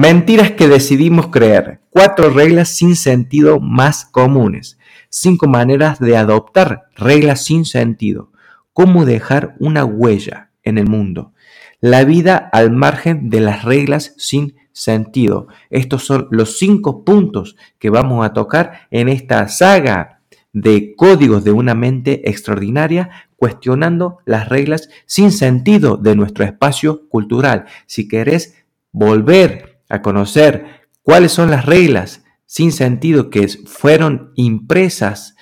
Mentiras que decidimos creer. Cuatro reglas sin sentido más comunes. Cinco maneras de adoptar reglas sin sentido. Cómo dejar una huella en el mundo. La vida al margen de las reglas sin sentido. Estos son los cinco puntos que vamos a tocar en esta saga de códigos de una mente extraordinaria, cuestionando las reglas sin sentido de nuestro espacio cultural. Si querés volver a conocer cuáles son las reglas sin sentido que fueron impresas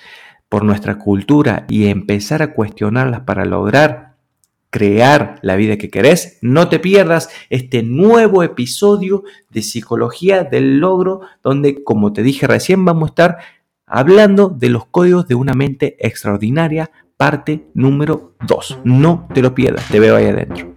por nuestra cultura y empezar a cuestionarlas para lograr crear la vida que querés, no te pierdas este nuevo episodio de Psicología del Logro, donde, como te dije recién, vamos a estar hablando de los códigos de una mente extraordinaria, parte número 2. No te lo pierdas, te veo ahí adentro.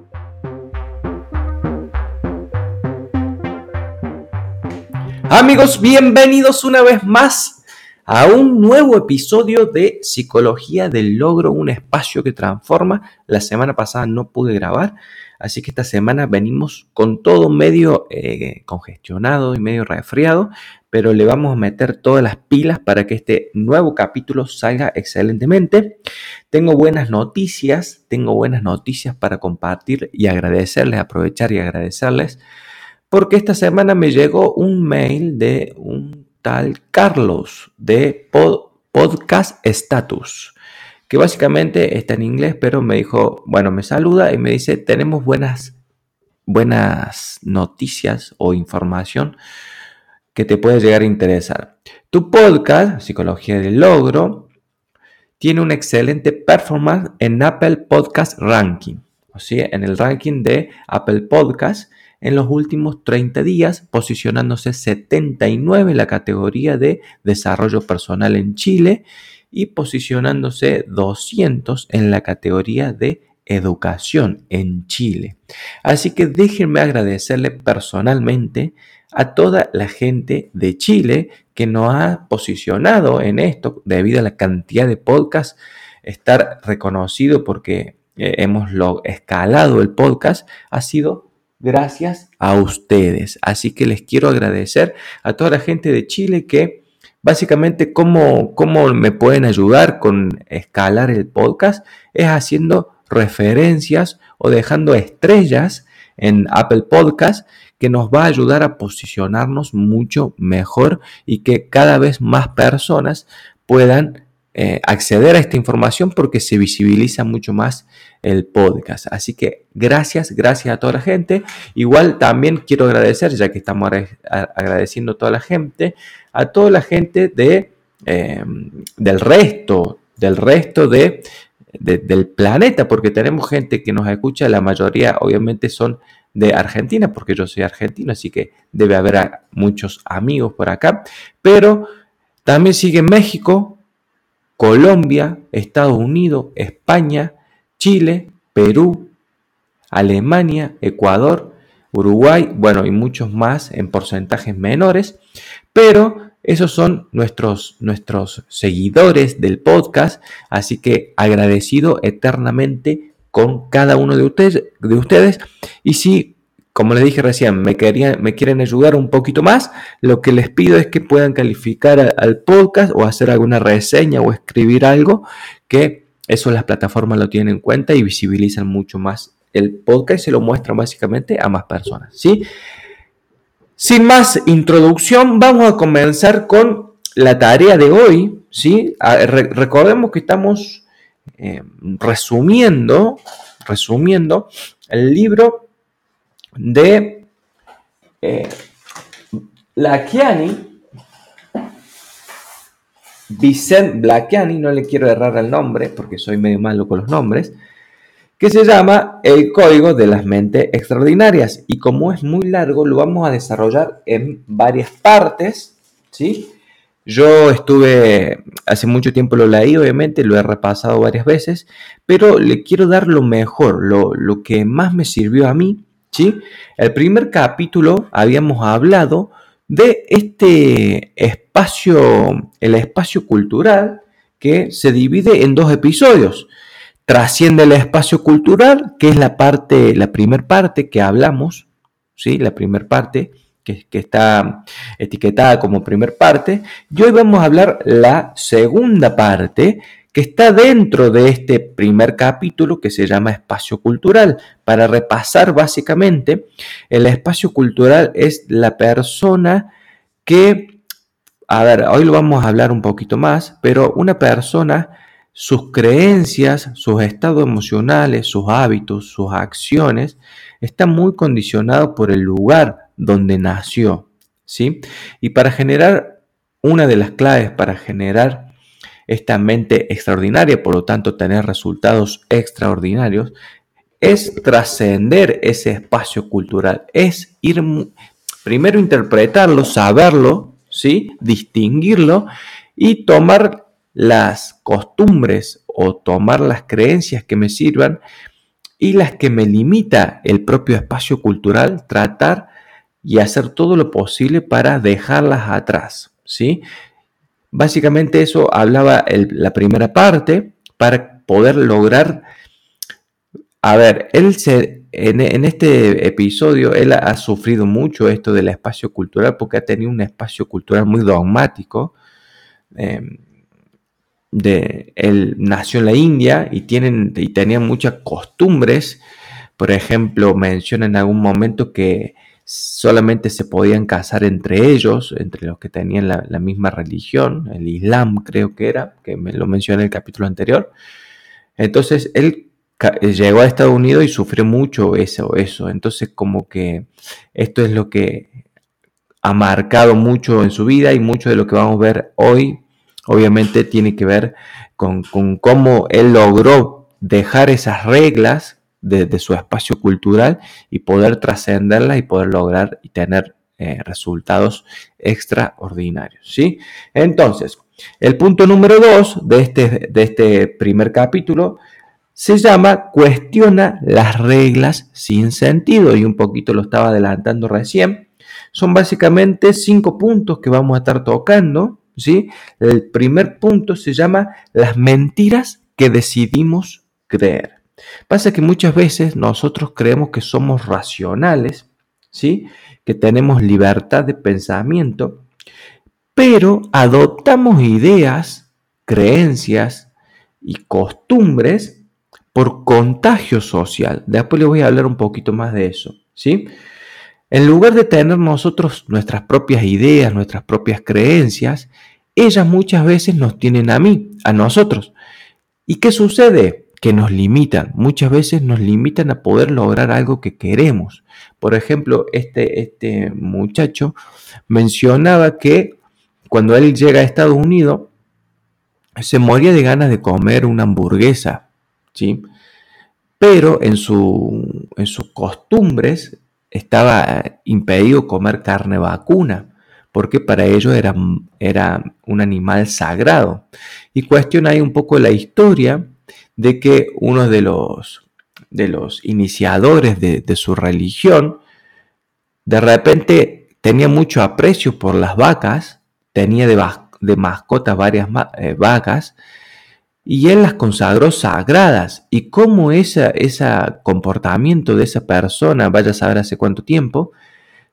Amigos, bienvenidos una vez más a un nuevo episodio de Psicología del Logro, un espacio que transforma. La semana pasada no pude grabar, así que esta semana venimos con todo medio eh, congestionado y medio resfriado, pero le vamos a meter todas las pilas para que este nuevo capítulo salga excelentemente. Tengo buenas noticias, tengo buenas noticias para compartir y agradecerles, aprovechar y agradecerles porque esta semana me llegó un mail de un tal Carlos de Podcast Status, que básicamente está en inglés, pero me dijo, bueno, me saluda y me dice, tenemos buenas, buenas noticias o información que te puede llegar a interesar. Tu podcast, Psicología del Logro, tiene una excelente performance en Apple Podcast Ranking, o sea, en el ranking de Apple Podcast en los últimos 30 días, posicionándose 79 en la categoría de desarrollo personal en Chile y posicionándose 200 en la categoría de educación en Chile. Así que déjenme agradecerle personalmente a toda la gente de Chile que nos ha posicionado en esto debido a la cantidad de podcasts, estar reconocido porque eh, hemos escalado el podcast ha sido gracias a ustedes. Así que les quiero agradecer a toda la gente de Chile que básicamente cómo, cómo me pueden ayudar con escalar el podcast es haciendo referencias o dejando estrellas en Apple Podcast que nos va a ayudar a posicionarnos mucho mejor y que cada vez más personas puedan eh, acceder a esta información porque se visibiliza mucho más el podcast. Así que gracias, gracias a toda la gente. Igual también quiero agradecer, ya que estamos agradeciendo a toda la gente, a toda la gente de, em, del resto, del resto de, del planeta, porque tenemos gente que nos escucha, la mayoría obviamente son de Argentina, porque yo soy argentino, así que debe haber muchos amigos por acá, pero también sigue México, Colombia, Estados Unidos, España, Chile, Perú, Alemania, Ecuador, Uruguay, bueno, y muchos más en porcentajes menores, pero esos son nuestros, nuestros seguidores del podcast, así que agradecido eternamente con cada uno de ustedes, de ustedes. Y si como les dije recién, me, quieren ayudar un poquito más, lo que les pido es que puedan calificar al podcast o hacer alguna reseña o escribir algo, que eso las plataformas lo tienen en cuenta y visibilizan mucho más el podcast y se lo muestran básicamente a más personas. ¿sí? Sin más introducción, vamos a comenzar con la tarea de hoy. ¿sí? recordemos que estamos eh, resumiendo, resumiendo el libro de eh, Blachiani, Vicent Blachiani, no le quiero errar el nombre porque soy medio malo con los nombres, que se llama El Código de las Mentes Extraordinarias. Y como es muy largo, lo vamos a desarrollar en varias partes, ¿sí? Yo estuve, hace mucho tiempo lo leí, obviamente, lo he repasado varias veces, pero le quiero dar lo mejor, lo, lo que más me sirvió a mí, ¿sí? El primer capítulo habíamos hablado de este espacio, el espacio cultural, que se divide en dos episodios. Trasciende el espacio cultural, que es la parte, la primera parte que hablamos, ¿sí? La primera parte, que, está etiquetada como primer parte, y hoy vamos a hablar la segunda parte, que está dentro de este primer capítulo que se llama espacio cultural. Para repasar básicamente, el espacio cultural es la persona que, a ver, hoy lo vamos a hablar un poquito más, pero una persona, sus creencias, sus estados emocionales, sus hábitos, sus acciones, están muy condicionados por el lugar donde nació, ¿sí? Y para generar, una de las claves para generar esta mente extraordinaria, por lo tanto tener resultados extraordinarios, es trascender ese espacio cultural, es ir primero interpretarlo, saberlo, ¿sí? distinguirlo y tomar las costumbres o tomar las creencias que me sirvan y las que me limita el propio espacio cultural, tratar y hacer todo lo posible para dejarlas atrás, ¿sí? Básicamente eso hablaba la primera parte para poder lograr, a ver, él se, en, este episodio él ha sufrido mucho esto del espacio cultural porque ha tenido un espacio cultural muy dogmático. Em, de, él nació en la India y, tienen, y tenía muchas costumbres. Por ejemplo, menciona en algún momento que solamente se podían casar entre ellos, entre los que tenían la, misma religión, el Islam creo que era, que me lo mencioné en el capítulo anterior. Entonces él llegó a Estados Unidos y sufrió mucho eso, eso. Entonces como que esto es lo que ha marcado mucho en su vida y mucho de lo que vamos a ver hoy, obviamente tiene que ver con cómo él logró dejar esas reglas de, su espacio cultural y poder trascenderla y poder lograr y tener eh, resultados extraordinarios. ¿sí? Entonces, el punto número dos de este, de este primer capítulo se llama Cuestiona las reglas sin sentido y un poquito lo estaba adelantando recién. Son básicamente cinco puntos que vamos a estar tocando. ¿sí? El primer punto se llama las mentiras que decidimos creer. Pasa que muchas veces nosotros creemos que somos racionales, ¿sí? que tenemos libertad de pensamiento, pero adoptamos ideas, creencias y costumbres por contagio social. Después les voy a hablar un poquito más de eso. ¿sí? En lugar de tener nosotros nuestras propias ideas, nuestras propias creencias, ellas muchas veces nos tienen a mí, a nosotros. ¿Y qué sucede? Que nos limitan. Muchas veces nos limitan a poder lograr algo que queremos. Por ejemplo, este, este muchacho mencionaba que cuando él llega a Estados Unidos, se moría de ganas de comer una hamburguesa, ¿sí? Pero en, su, en sus costumbres estaba impedido comer carne vacuna, porque para ellos era, era un animal sagrado. Y cuestiona ahí un poco la historia de que uno de los, de los iniciadores de, su religión de repente tenía mucho aprecio por las vacas, tenía de, de mascotas varias eh, vacas, y él las consagró sagradas. Y cómo ese comportamiento de esa persona, vaya a saber hace cuánto tiempo,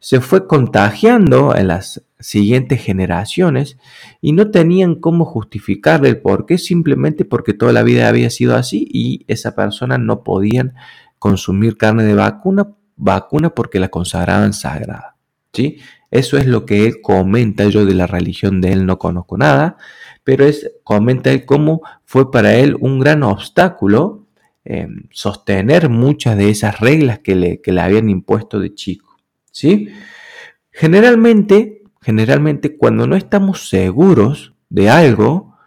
se fue contagiando en las siguientes generaciones y no tenían cómo justificarle el por qué, simplemente porque toda la vida había sido así y esa persona no podían consumir carne de vacuna, vacuna porque la consagraban sagrada. ¿sí? Eso es lo que él comenta, yo de la religión de él no conozco nada, pero es, comenta él cómo fue para él un gran obstáculo em, sostener muchas de esas reglas que le, que le habían impuesto de chico. ¿Sí? Generalmente Generalmente cuando no estamos seguros de algo,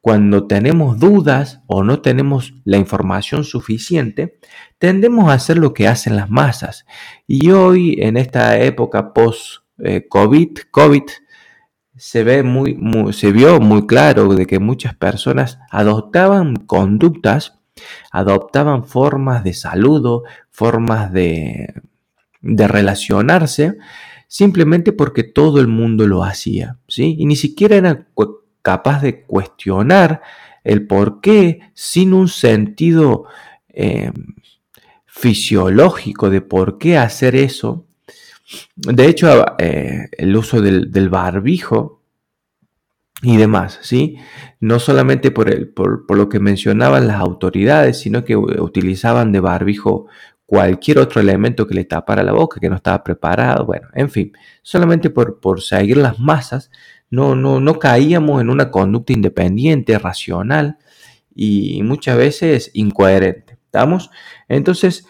cuando tenemos dudas o no tenemos la información suficiente, tendemos a hacer lo que hacen las masas. Y hoy, en esta época post-COVID, eh, COVID, se, ve muy, se vio muy claro de que muchas personas adoptaban conductas, adoptaban formas de saludo, formas de, de relacionarse, simplemente porque todo el mundo lo hacía, ¿sí? Y ni siquiera era capaz de cuestionar el por qué sin un sentido em, fisiológico de por qué hacer eso. De hecho, eh, el uso del, barbijo y demás, ¿sí? No solamente por, el, por, por, lo que mencionaban las autoridades, sino que utilizaban de barbijo cualquier otro elemento que le tapara la boca, que no estaba preparado, bueno, en fin, solamente por, por seguir las masas, no, no, no caíamos en una conducta independiente, racional y muchas veces incoherente. ¿Estamos? Entonces,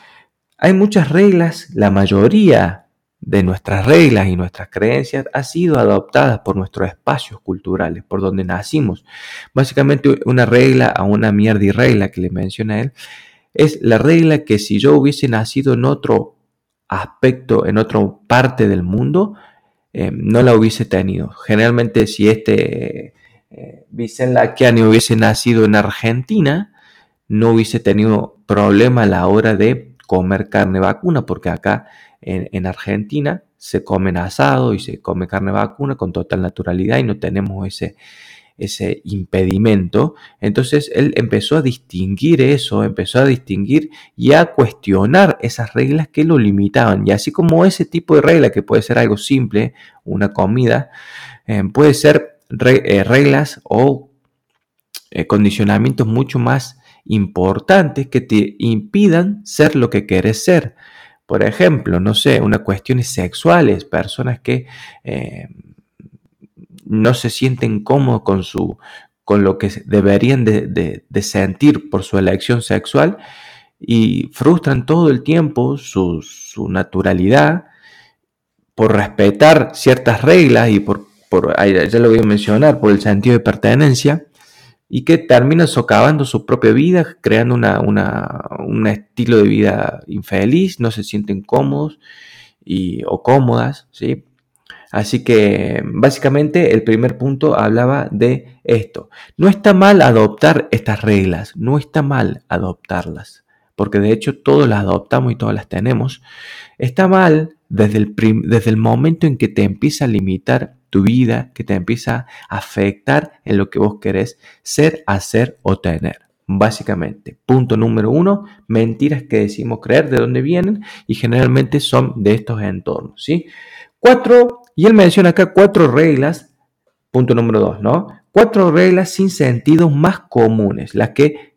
hay muchas reglas, la mayoría de nuestras reglas y nuestras creencias ha sido adoptadas por nuestros espacios culturales, por donde nacimos. Básicamente una regla a una mierda y regla que le menciona él, es la regla que si yo hubiese nacido en otro aspecto, en otra parte del mundo, eh, no la hubiese tenido. Generalmente si este eh, Vicente Laquiani hubiese nacido en Argentina, no hubiese tenido problema a la hora de comer carne vacuna, porque acá en, en Argentina se comen asado y se come carne vacuna con total naturalidad y no tenemos ese, ese impedimento. Entonces él empezó a distinguir eso, empezó a distinguir y a cuestionar esas reglas que lo limitaban. Y así como ese tipo de regla, que puede ser algo simple, una comida, eh, puede ser eh, reglas o eh, condicionamientos mucho más importantes que te impidan ser lo que quieres ser. Por ejemplo, no sé, unas cuestiones sexuales, personas que no se sienten cómodos con, su, con lo que deberían de, sentir por su elección sexual y frustran todo el tiempo su, naturalidad por respetar ciertas reglas y por, por, ya lo voy a mencionar, por el sentido de pertenencia y que terminan socavando su propia vida, creando una, un estilo de vida infeliz, no se sienten cómodos y, o cómodas, ¿sí? Así que básicamente el primer punto hablaba de esto. No está mal adoptar estas reglas, no está mal adoptarlas, porque de hecho todos las adoptamos y todas las tenemos. Está mal desde el, desde el momento en que te empieza a limitar tu vida, que te empieza a afectar en lo que vos querés ser, hacer o tener. Básicamente, punto número uno, mentiras que decimos creer, de dónde vienen y generalmente son de estos entornos, ¿sí? Cuatro y él menciona acá cuatro reglas, punto número dos, ¿no? Cuatro reglas sin sentido más comunes, las que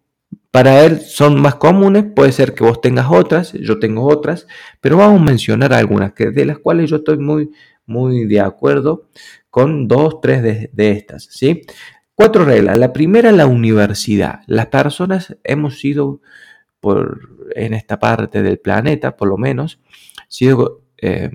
para él son más comunes, puede ser que vos tengas otras, yo tengo otras, pero vamos a mencionar algunas que, de las cuales yo estoy muy, muy de acuerdo con dos, tres de, estas, ¿sí? Cuatro reglas. La primera, la universidad. Las personas hemos sido, por, en esta parte del planeta, por lo menos, sido eh,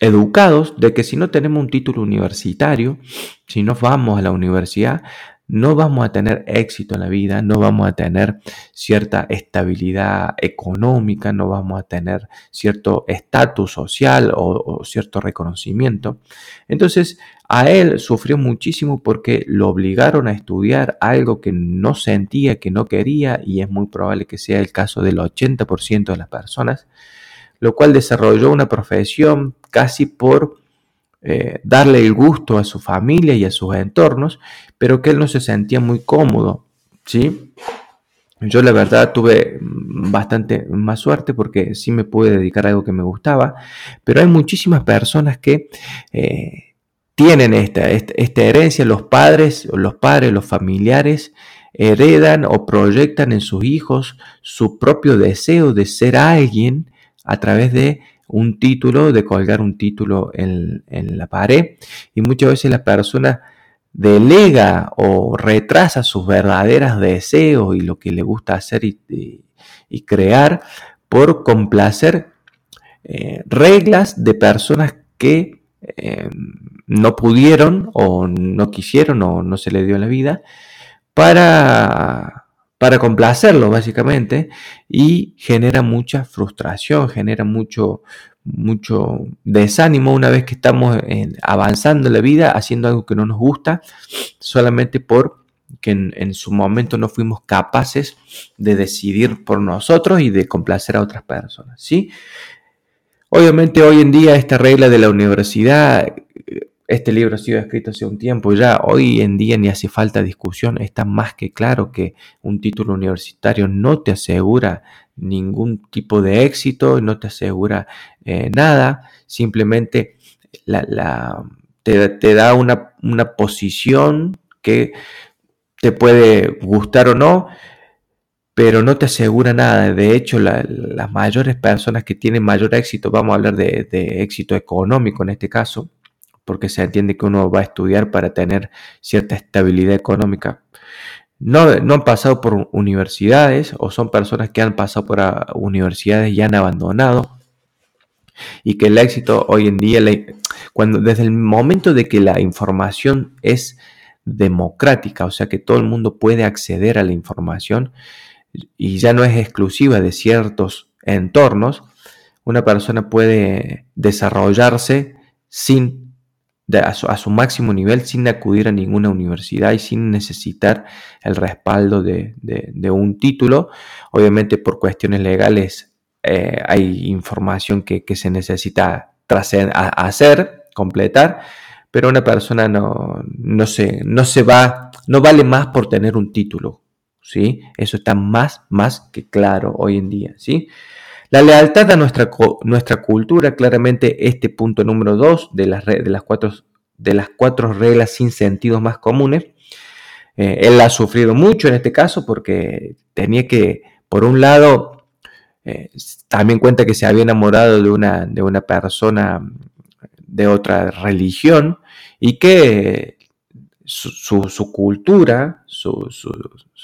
educados de que si no tenemos un título universitario, si no vamos a la universidad, no vamos a tener éxito en la vida, no vamos a tener cierta estabilidad económica, no vamos a tener cierto estatus social o, cierto reconocimiento. Entonces, a él sufrió muchísimo porque lo obligaron a estudiar algo que no sentía, que no quería, y es muy probable que sea el caso del 80% de las personas lo cual desarrolló una profesión casi por eh, darle el gusto a su familia y a sus entornos, pero que él no se sentía muy cómodo, ¿sí? Yo la verdad tuve bastante más suerte porque sí me pude dedicar a algo que me gustaba, pero hay muchísimas personas que eh, tienen esta, esta, esta, herencia, los padres, los padres, los familiares heredan o proyectan en sus hijos su propio deseo de ser alguien a través de un título, de colgar un título en, la pared. Y muchas veces la persona delega o retrasa sus verdaderos deseos y lo que le gusta hacer y, crear por complacer eh, reglas de personas que eh, no pudieron o no quisieron o no se le dio la vida para, para complacerlo básicamente y genera mucha frustración, genera mucho, mucho desánimo una vez que estamos avanzando en la vida haciendo algo que no nos gusta solamente por que en, su momento no fuimos capaces de decidir por nosotros y de complacer a otras personas, ¿sí? Obviamente hoy en día esta regla de la universidad, este libro ha sido escrito hace un tiempo ya, hoy en día ni hace falta discusión, está más que claro que un título universitario no te asegura ningún tipo de éxito, no te asegura eh, nada, simplemente te, da una, una posición que te puede gustar o no, pero no te asegura nada. De hecho, las mayores personas que tienen mayor éxito, vamos a hablar de, éxito económico en este caso, porque se entiende que uno va a estudiar para tener cierta estabilidad económica. No, no han pasado por universidades o son personas que han pasado por universidades y han abandonado. Y que el éxito hoy en día, cuando desde el momento de que la información es democrática, o sea que todo el mundo puede acceder a la información y ya no es exclusiva de ciertos entornos, una persona puede desarrollarse sin a, su, máximo nivel sin acudir a ninguna universidad y sin necesitar el respaldo de, un título. Obviamente por cuestiones legales eh, hay información que, se necesita hacer, completar, pero una persona no, no, se, no se va, no vale más por tener un título, ¿sí? Eso está más, más que claro hoy en día, ¿sí? La lealtad a nuestra, nuestra cultura, claramente este punto número dos de las, de cuatro, de las cuatro reglas sin sentido más comunes. Eh, él ha sufrido mucho en este caso porque tenía que, por un lado, eh, también cuenta que se había enamorado de una, de una persona de otra religión y que su, cultura, su,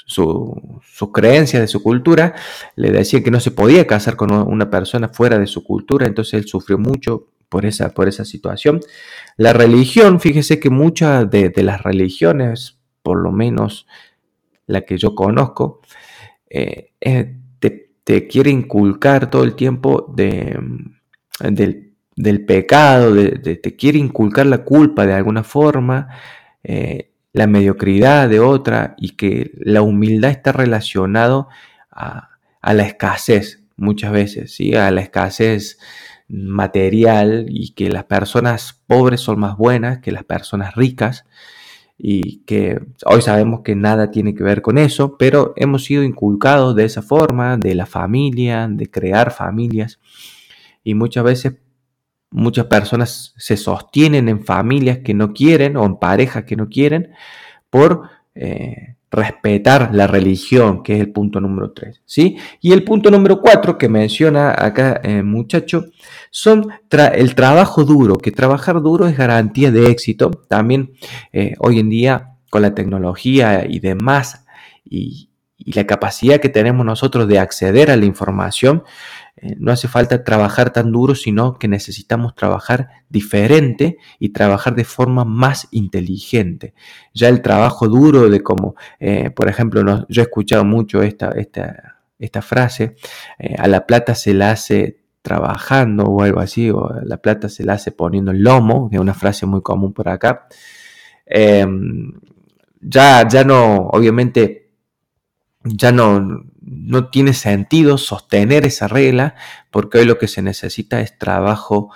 su, creencia de su cultura, le decía que no se podía casar con una persona fuera de su cultura, entonces él sufrió mucho por esa, por esa situación. La religión, fíjese que muchas de, las religiones, por lo menos la que yo conozco, eh, te, quiere inculcar todo el tiempo de, del del pecado, te quiere inculcar la culpa de alguna forma, eh, la mediocridad de otra y que la humildad está relacionado a, la escasez muchas veces, ¿sí? a la escasez material y que las personas pobres son más buenas que las personas ricas y que hoy sabemos que nada tiene que ver con eso, pero hemos sido inculcados de esa forma, de la familia, de crear familias y muchas veces Muchas personas se sostienen en familias que no quieren o en parejas que no quieren por eh, respetar la religión, que es el punto número 3. ¿sí? Y el punto número 4 que menciona acá eh, muchacho son el trabajo duro, que trabajar duro es garantía de éxito. También eh, hoy en día con la tecnología y demás y la capacidad que tenemos nosotros de acceder a la información, eh, no hace falta trabajar tan duro, sino que necesitamos trabajar diferente y trabajar de forma más inteligente. Ya el trabajo duro de como, eh, por ejemplo, yo he escuchado mucho esta, esta, esta frase, eh, a la plata se la hace trabajando o algo así, o la plata se la hace poniendo el lomo, que es una frase muy común por acá. Em, ya, ya no, obviamente, ya no, no tiene sentido sostener esa regla porque hoy lo que se necesita es trabajo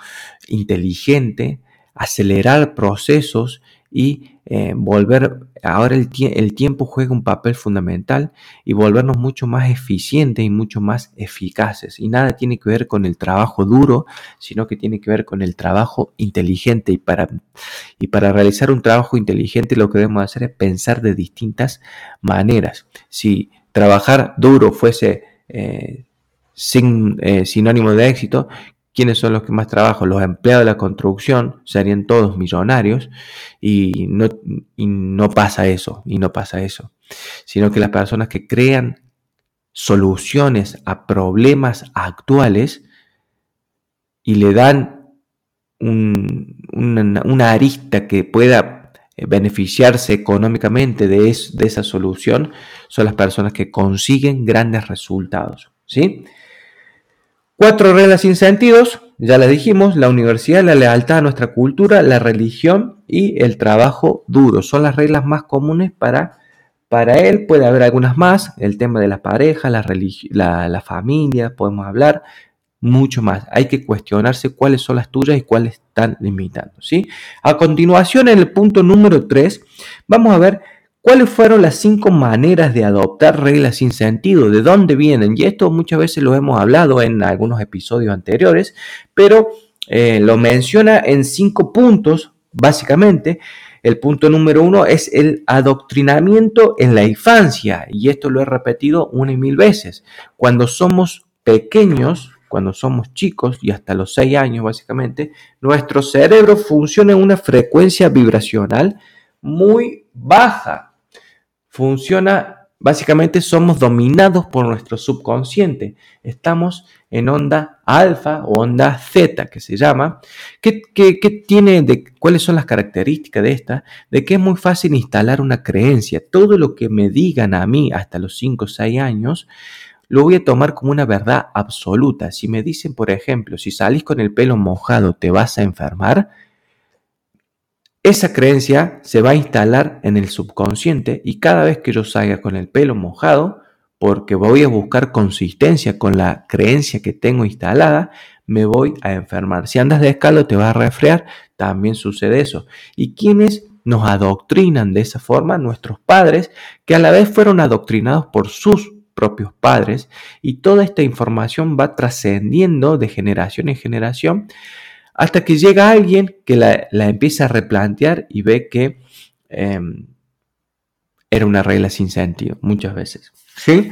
inteligente, acelerar procesos y eh, volver, ahora el, tiempo juega un papel fundamental y volvernos mucho más eficientes y mucho más eficaces. Y nada tiene que ver con el trabajo duro, sino que tiene que ver con el trabajo inteligente. Y para, y para realizar un trabajo inteligente lo que debemos hacer es pensar de distintas maneras. Si trabajar duro fuese eh, sin, eh, sinónimo de éxito, ¿quiénes son los que más trabajan? Los empleados de la construcción serían todos millonarios y no, no pasa eso, y no pasa eso, sino que las personas que crean soluciones a problemas actuales y le dan una, arista que pueda beneficiarse económicamente de, de, esa solución son las personas que consiguen grandes resultados. ¿sí? Cuatro reglas sin sentidos, ya les dijimos, la universidad, la lealtad a nuestra cultura, la religión y el trabajo duro. Son las reglas más comunes para, para él. Puede haber algunas más, el tema de la pareja, la, la, la familia, podemos hablar, mucho más. Hay que cuestionarse cuáles son las tuyas y cuáles están limitando. ¿sí? A continuación, en el punto número 3, vamos a ver cuáles fueron las cinco maneras de adoptar reglas sin sentido, de dónde vienen. Y esto muchas veces lo hemos hablado en algunos episodios anteriores, pero eh, lo menciona en cinco puntos, básicamente. El punto número uno es el adoctrinamiento en la infancia, y esto lo he repetido una y mil veces. Cuando somos pequeños, cuando somos chicos y hasta los 6 años básicamente, nuestro cerebro funciona en una frecuencia vibracional muy baja. Funciona, básicamente somos dominados por nuestro subconsciente. Estamos en onda alfa o onda zeta que se llama. ¿Qué, tiene de, ¿Cuáles son las características de esta? De que es muy fácil instalar una creencia. Todo lo que me digan a mí hasta los 5 o 6 años lo voy a tomar como una verdad absoluta. Si me dicen, por ejemplo, si salís con el pelo mojado te vas a enfermar, esa creencia se va a instalar en el subconsciente y cada vez que yo salga con el pelo mojado, porque voy a buscar consistencia con la creencia que tengo instalada, me voy a enfermar. Si andas de escalo te vas a resfriar, también sucede eso. ¿Y quiénes nos adoctrinan de esa forma? Nuestros padres, que a la vez fueron adoctrinados por sus propios padres y toda esta información va trascendiendo de generación en generación hasta que llega alguien que la, empieza a replantear y ve que em, era una regla sin sentido muchas veces. ¿sí?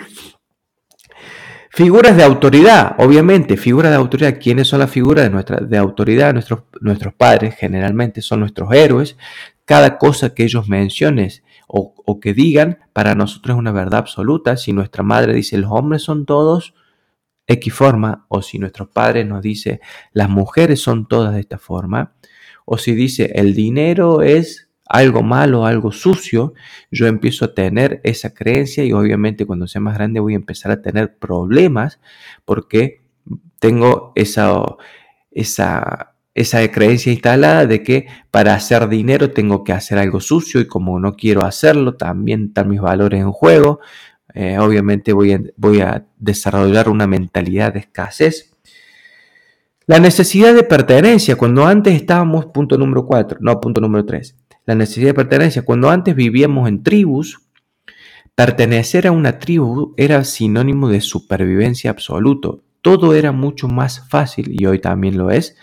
Figuras de autoridad, obviamente, figuras de autoridad. ¿Quiénes son las figuras de, nuestra, de autoridad? Nuestros, nuestros padres generalmente son nuestros héroes. Cada cosa que ellos mencionen o, que digan, para nosotros es una verdad absoluta. Si nuestra madre dice los hombres son todos X forma, o si nuestro padre nos dice las mujeres son todas de esta forma, o si dice el dinero es algo malo, algo sucio, yo empiezo a tener esa creencia y obviamente cuando sea más grande voy a empezar a tener problemas porque tengo esa, esa esa creencia instalada de que para hacer dinero tengo que hacer algo sucio y como no quiero hacerlo, también están mis valores en juego. Eh, obviamente voy a, desarrollar una mentalidad de escasez. La necesidad de pertenencia, cuando antes estábamos, punto número 4, no, punto número 3. La necesidad de pertenencia, cuando antes vivíamos en tribus, pertenecer a una tribu era sinónimo de supervivencia absoluto. Todo era mucho más fácil y hoy también lo es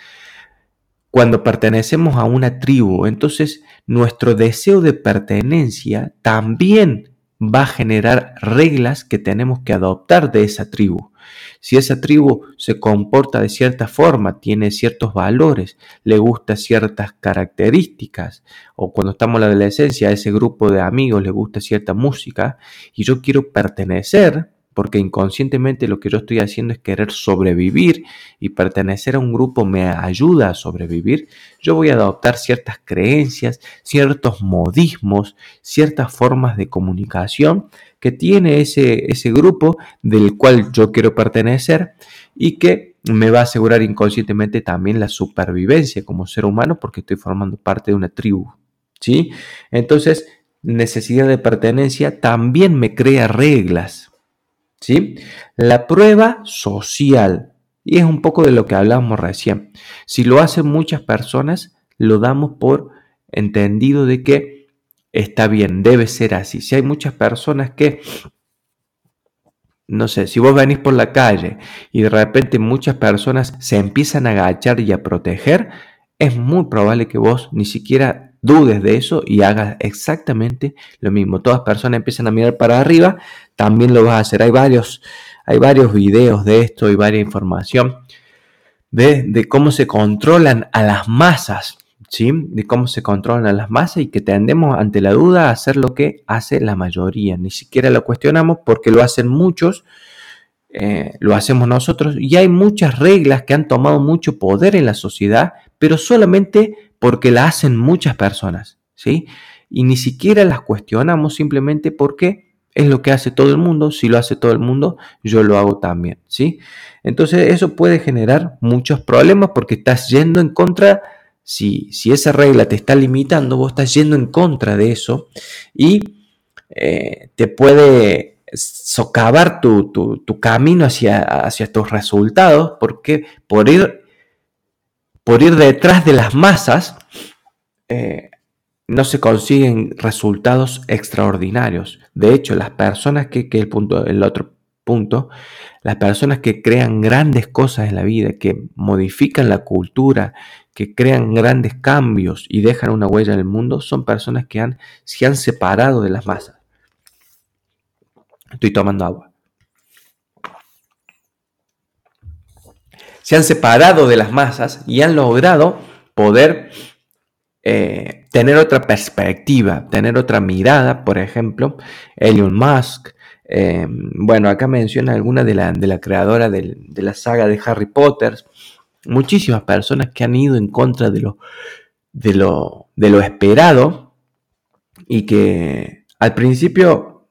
cuando pertenecemos a una tribu, entonces nuestro deseo de pertenencia también va a generar reglas que tenemos que adoptar de esa tribu. Si esa tribu se comporta de cierta forma, tiene ciertos valores, le gusta ciertas características, o cuando estamos en la adolescencia, a ese grupo de amigos le gusta cierta música, y yo quiero pertenecer, porque inconscientemente lo que yo estoy haciendo es querer sobrevivir y pertenecer a un grupo me ayuda a sobrevivir, yo voy a adoptar ciertas creencias, ciertos modismos, ciertas formas de comunicación que tiene ese, ese grupo del cual yo quiero pertenecer y que me va a asegurar inconscientemente también la supervivencia como ser humano porque estoy formando parte de una tribu. ¿sí? Entonces, necesidad de pertenencia también me crea reglas ¿sí? La prueba social, y es un poco de lo que hablábamos recién. Si lo hacen muchas personas, lo damos por entendido de que está bien, debe ser así. Si hay muchas personas que, no sé, si vos venís por la calle y de repente muchas personas se empiezan a agachar y a proteger, es muy probable que vos ni siquiera dudes de eso y hagas exactamente lo mismo. Todas personas empiezan a mirar para arriba, también lo vas a hacer. Hay varios, hay varios videos de esto y varias información de, de cómo se controlan a las masas, ¿sí? De cómo se controlan a las masas y que tendemos ante la duda a hacer lo que hace la mayoría. Ni siquiera lo cuestionamos porque lo hacen muchos. Eh, lo hacemos nosotros y hay muchas reglas que han tomado mucho poder en la sociedad, pero solamente porque la hacen muchas personas. ¿sí? Y ni siquiera las cuestionamos simplemente porque es lo que hace todo el mundo, si lo hace todo el mundo, yo lo hago también, ¿sí? Entonces eso puede generar muchos problemas porque estás yendo en contra, si, si esa regla te está limitando, vos estás yendo en contra de eso y eh, te puede socavar tu, camino hacia, hacia tus resultados porque por ir, por ir detrás de las masas, eh, no se consiguen resultados extraordinarios. De hecho, las personas que, que el, punto, el otro punto, las personas que crean grandes cosas en la vida, que modifican la cultura, que crean grandes cambios y dejan una huella en el mundo, son personas que han, se han separado de las masas. Estoy tomando agua. Se han separado de las masas y han logrado poder eh, tener otra perspectiva, tener otra mirada, por ejemplo, Elon Musk. Eh, bueno, acá menciona alguna de la, de la creadora de, la saga de Harry Potter. Muchísimas personas que han ido en contra de lo, de lo, de lo esperado y que al principio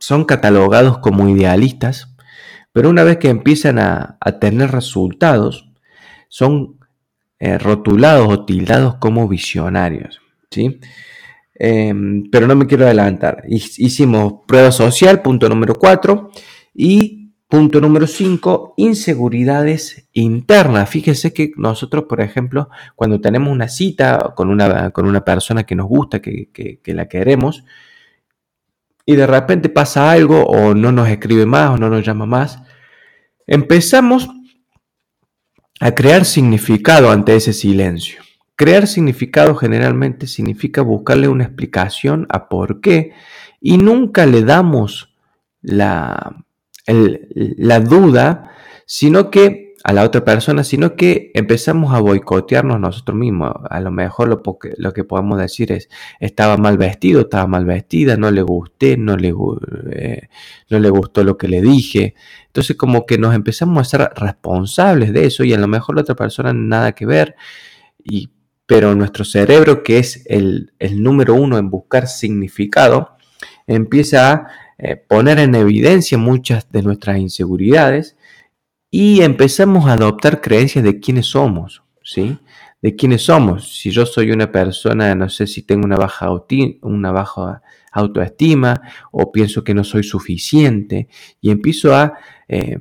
son catalogados como idealistas, pero una vez que empiezan a, a tener resultados, son eh, rotulados o tildados como visionarios. ¿Sí? Em, pero no me quiero adelantar. Hicimos prueba social, punto número 4, y punto número 5, inseguridades internas. Fíjense que nosotros, por ejemplo, cuando tenemos una cita con una, con una persona que nos gusta, que, que la queremos, y de repente pasa algo o no nos escribe más o no nos llama más, empezamos a crear significado ante ese silencio. Crear significado generalmente significa buscarle una explicación a por qué y nunca le damos la, la duda, sino que a la otra persona, sino que empezamos a boicotearnos nosotros mismos. A lo mejor lo, lo, que podemos decir es, estaba mal vestido, estaba mal vestida, no le gusté, no le, eh, no le gustó lo que le dije. Entonces como que nos empezamos a ser responsables de eso y a lo mejor la otra persona nada que ver. Y, pero nuestro cerebro, que es el, número uno en buscar significado, empieza a eh, poner en evidencia muchas de nuestras inseguridades y empezamos a adoptar creencias de quiénes somos, ¿sí? De quiénes somos. Si yo soy una persona, no sé si tengo una baja, una baja autoestima o pienso que no soy suficiente y empiezo a... Eh,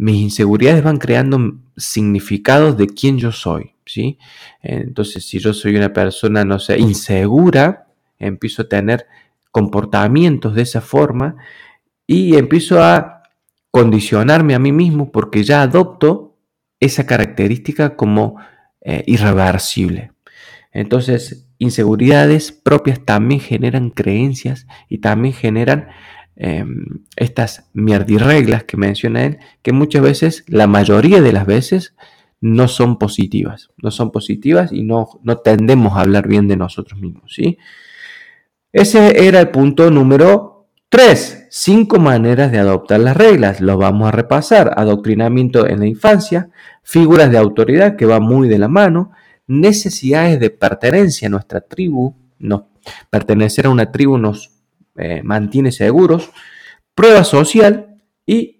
mis inseguridades van creando significados de quién yo soy, ¿sí? Entonces, si yo soy una persona, no sé, insegura, empiezo a tener comportamientos de esa forma y empiezo a condicionarme a mí mismo porque ya adopto esa característica como eh, irreversible. Entonces, inseguridades propias también generan creencias y también generan em, estas mierdirreglas que menciona él, que muchas veces, la mayoría de las veces, no son positivas. No son positivas y no, no tendemos a hablar bien de nosotros mismos. ¿sí? Ese era el punto número Tres, cinco maneras de adoptar las reglas. Lo vamos a repasar. Adoctrinamiento en la infancia, figuras de autoridad que va muy de la mano, necesidades de pertenencia a nuestra tribu. No, pertenecer a una tribu nos eh, mantiene seguros. Prueba social y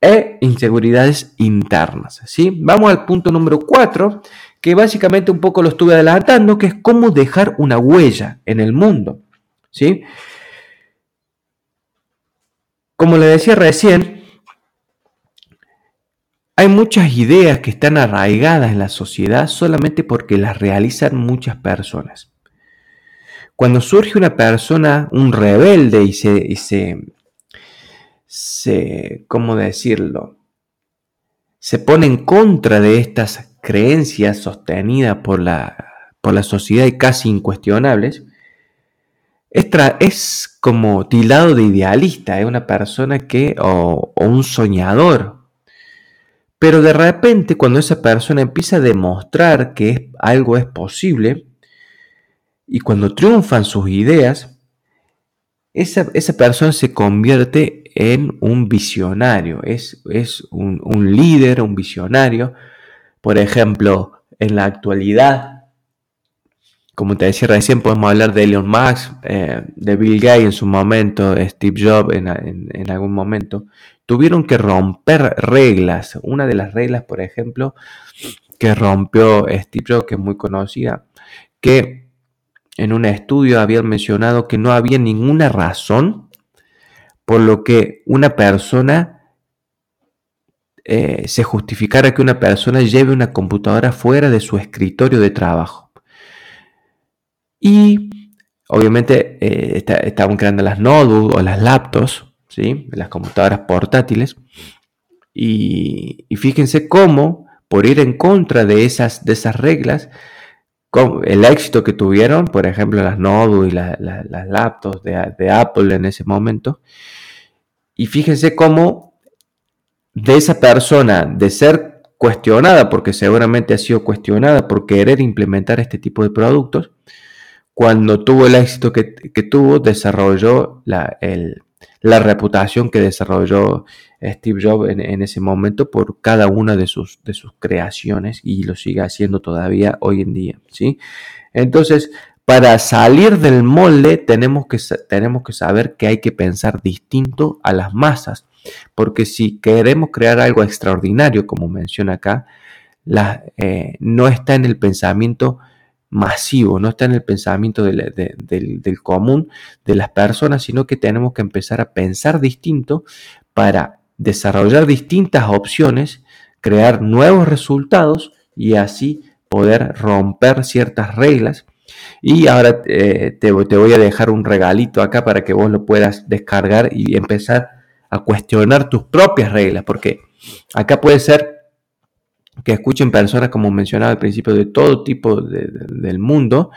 e inseguridades internas. ¿sí? Vamos al punto número cuatro, que básicamente un poco lo estuve adelantando, que es cómo dejar una huella en el mundo. ¿sí? Como le decía recién, hay muchas ideas que están arraigadas en la sociedad solamente porque las realizan muchas personas. Cuando surge una persona, un rebelde y se, ¿cómo decirlo? Se pone en contra de estas creencias sostenidas por la, por la sociedad y casi incuestionables, es, como tildado de idealista, es una persona que, o, un soñador. Pero de repente cuando esa persona empieza a demostrar que algo es posible, y cuando triunfan sus ideas, esa, persona se convierte en un visionario, es, es un, un, líder, un visionario. Por ejemplo, en la actualidad como te decía recién, podemos hablar de Elon Musk, eh, de Bill Gates en su momento, Steve Jobs en, algún momento. Tuvieron que romper reglas. Una de las reglas, por ejemplo, que rompió Steve Jobs, que es muy conocida, que en un estudio habían mencionado que no había ninguna razón por lo que una persona eh, se justificara que una persona lleve una computadora fuera de su escritorio de trabajo. Y obviamente eh, estaban creando las notebooks o las laptops, ¿sí? las computadoras portátiles. Y, fíjense cómo, por ir en contra de esas, de esas reglas, el éxito que tuvieron, por ejemplo, las notebooks y las laptops de, de Apple en ese momento, y fíjense cómo de esa persona de ser cuestionada, porque seguramente ha sido cuestionada por querer implementar este tipo de productos, cuando tuvo el éxito que, tuvo, desarrolló la, la, reputación que desarrolló Steve Jobs en, ese momento por cada una de sus, de sus creaciones y lo sigue haciendo todavía hoy en día. ¿sí? Entonces, para salir del molde tenemos que, tenemos que saber que hay que pensar distinto a las masas. Porque si queremos crear algo extraordinario, como menciona acá, eh, no está en el pensamiento masivo, no está en el pensamiento del, del, común de las personas, sino que tenemos que empezar a pensar distinto para desarrollar distintas opciones, crear nuevos resultados y así poder romper ciertas reglas. Y ahora eh, te, te, voy a dejar un regalito acá para que vos lo puedas descargar y empezar a cuestionar tus propias reglas, porque acá puede ser que escuchen personas, como mencionaba al principio, de todo tipo del mundo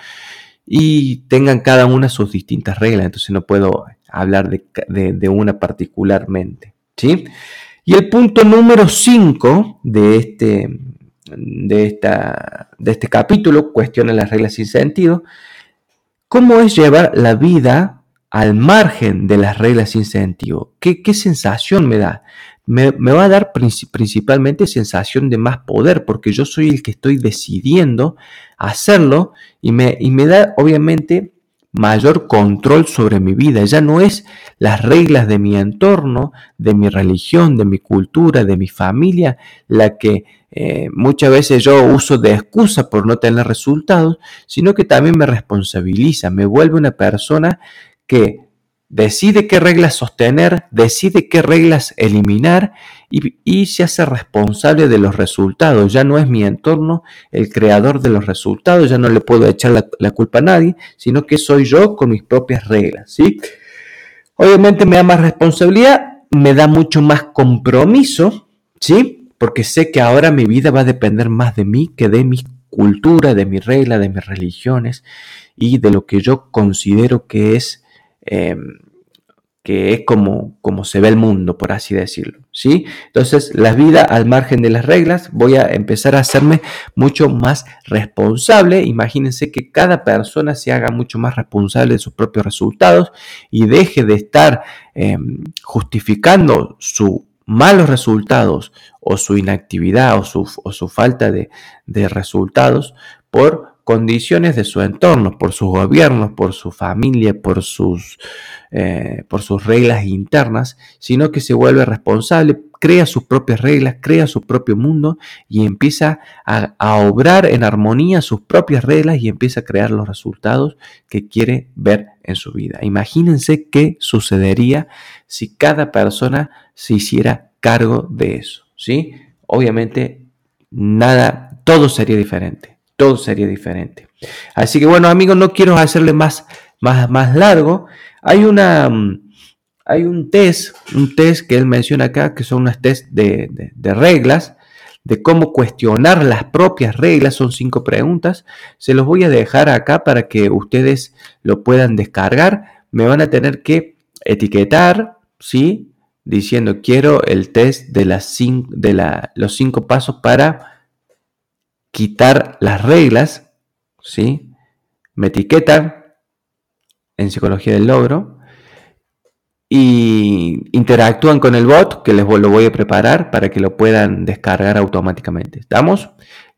y tengan cada una sus distintas reglas, entonces no puedo hablar de, una particularmente. ¿sí? Y el punto número 5 de este, de, de este capítulo, cuestiona las reglas sin sentido, ¿cómo es llevar la vida al margen de las reglas sin sentido. ¿Qué, sensación me da? Me, va a dar principalmente sensación de más poder, porque yo soy el que estoy decidiendo hacerlo y me, y me da obviamente mayor control sobre mi vida. Ya no es las reglas de mi entorno, de mi religión, de mi cultura, de mi familia, la que eh, muchas veces yo uso de excusa por no tener resultados, sino que también me responsabiliza, me vuelve una persona que decide qué reglas sostener, decide qué reglas eliminar y, se hace responsable de los resultados. Ya no es mi entorno el creador de los resultados, ya no le puedo echar la, culpa a nadie, sino que soy yo con mis propias reglas. ¿sí? Obviamente me da más responsabilidad, me da mucho más compromiso, ¿sí? porque sé que ahora mi vida va a depender más de mí que de mi cultura, de mi regla, de mis religiones y de lo que yo considero que es Em, que es como, como se ve el mundo, por así decirlo. ¿sí? Entonces, la vida al margen de las reglas, voy a empezar a hacerme mucho más responsable. Imagínense que cada persona se haga mucho más responsable de sus propios resultados y deje de estar em, justificando sus malos resultados o su inactividad o su, o su falta de, de resultados por condiciones de su entorno, por sus gobiernos, por su familia, por sus, eh, por sus reglas internas, sino que se vuelve responsable, crea sus propias reglas, crea su propio mundo y empieza a, a obrar en armonía sus propias reglas y empieza a crear los resultados que quiere ver en su vida. Imagínense qué sucedería si cada persona se hiciera cargo de eso, ¿sí? Obviamente nada, todo sería diferente todo sería diferente. Así que bueno, amigos, no quiero hacerle más, más, más largo. Hay una... Mm, hay un test, un test que él menciona acá, que son unas test de, reglas, de cómo cuestionar las propias reglas. Son cinco preguntas. Se los voy a dejar acá para que ustedes lo puedan descargar. Me van a tener que etiquetar, ¿sí? Diciendo quiero el test de, las de la, los cinco pasos para quitar las reglas, ¿sí? Me etiquetan en psicología del logro y interactúan con el bot que les lo voy a preparar para que lo puedan descargar automáticamente. ¿Estamos?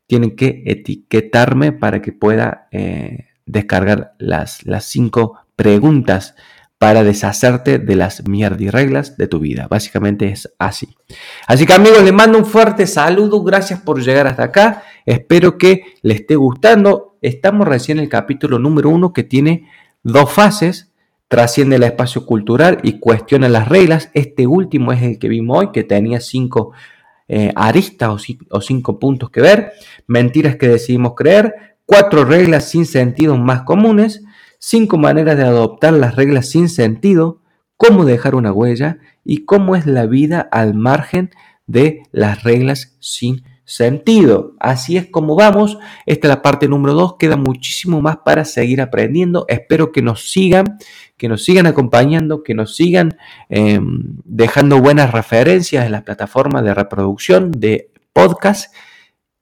Tienen que etiquetarme para que pueda eh, descargar las, las cinco preguntas para deshacerte de las reglas de tu vida. Básicamente es así. Así que amigos, les mando un fuerte saludo. Gracias por llegar hasta acá. Espero que les esté gustando. Estamos recién en el capítulo número uno que tiene dos fases. Trasciende el espacio cultural y cuestiona las reglas. Este último es el que vimos hoy, que tenía cinco eh, aristas o, cinco puntos que ver. Mentiras que decidimos creer. Cuatro reglas sin sentido más comunes cinco maneras de adoptar las reglas sin sentido, cómo dejar una huella y cómo es la vida al margen de las reglas sin sentido. Así es como vamos. Esta es la parte número dos. Queda muchísimo más para seguir aprendiendo. Espero que nos sigan, que nos sigan acompañando, que nos sigan em, dejando buenas referencias en las plataformas de reproducción de podcast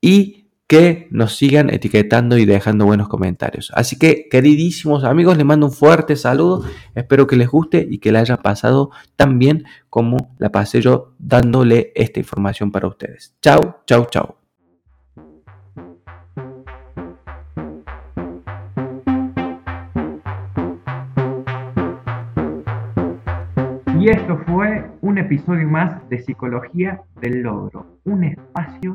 y que nos sigan etiquetando y dejando buenos comentarios. Así que, queridísimos amigos, les mando un fuerte saludo. Espero que les guste y que la haya pasado tan bien como la pasé yo dándole esta información para ustedes. Chao, chao, chao. Y esto fue un episodio más de Psicología del Logro, un espacio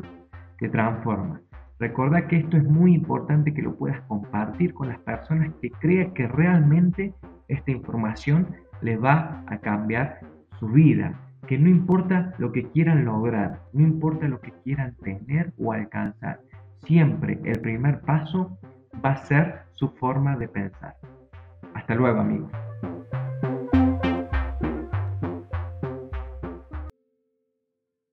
que transforma. Recuerda que esto es muy importante que lo puedas compartir con las personas que crean que realmente esta información les va a cambiar su vida. Que no importa lo que quieran lograr, no importa lo que quieran tener o alcanzar, siempre el primer paso va a ser su forma de pensar. Hasta luego amigos.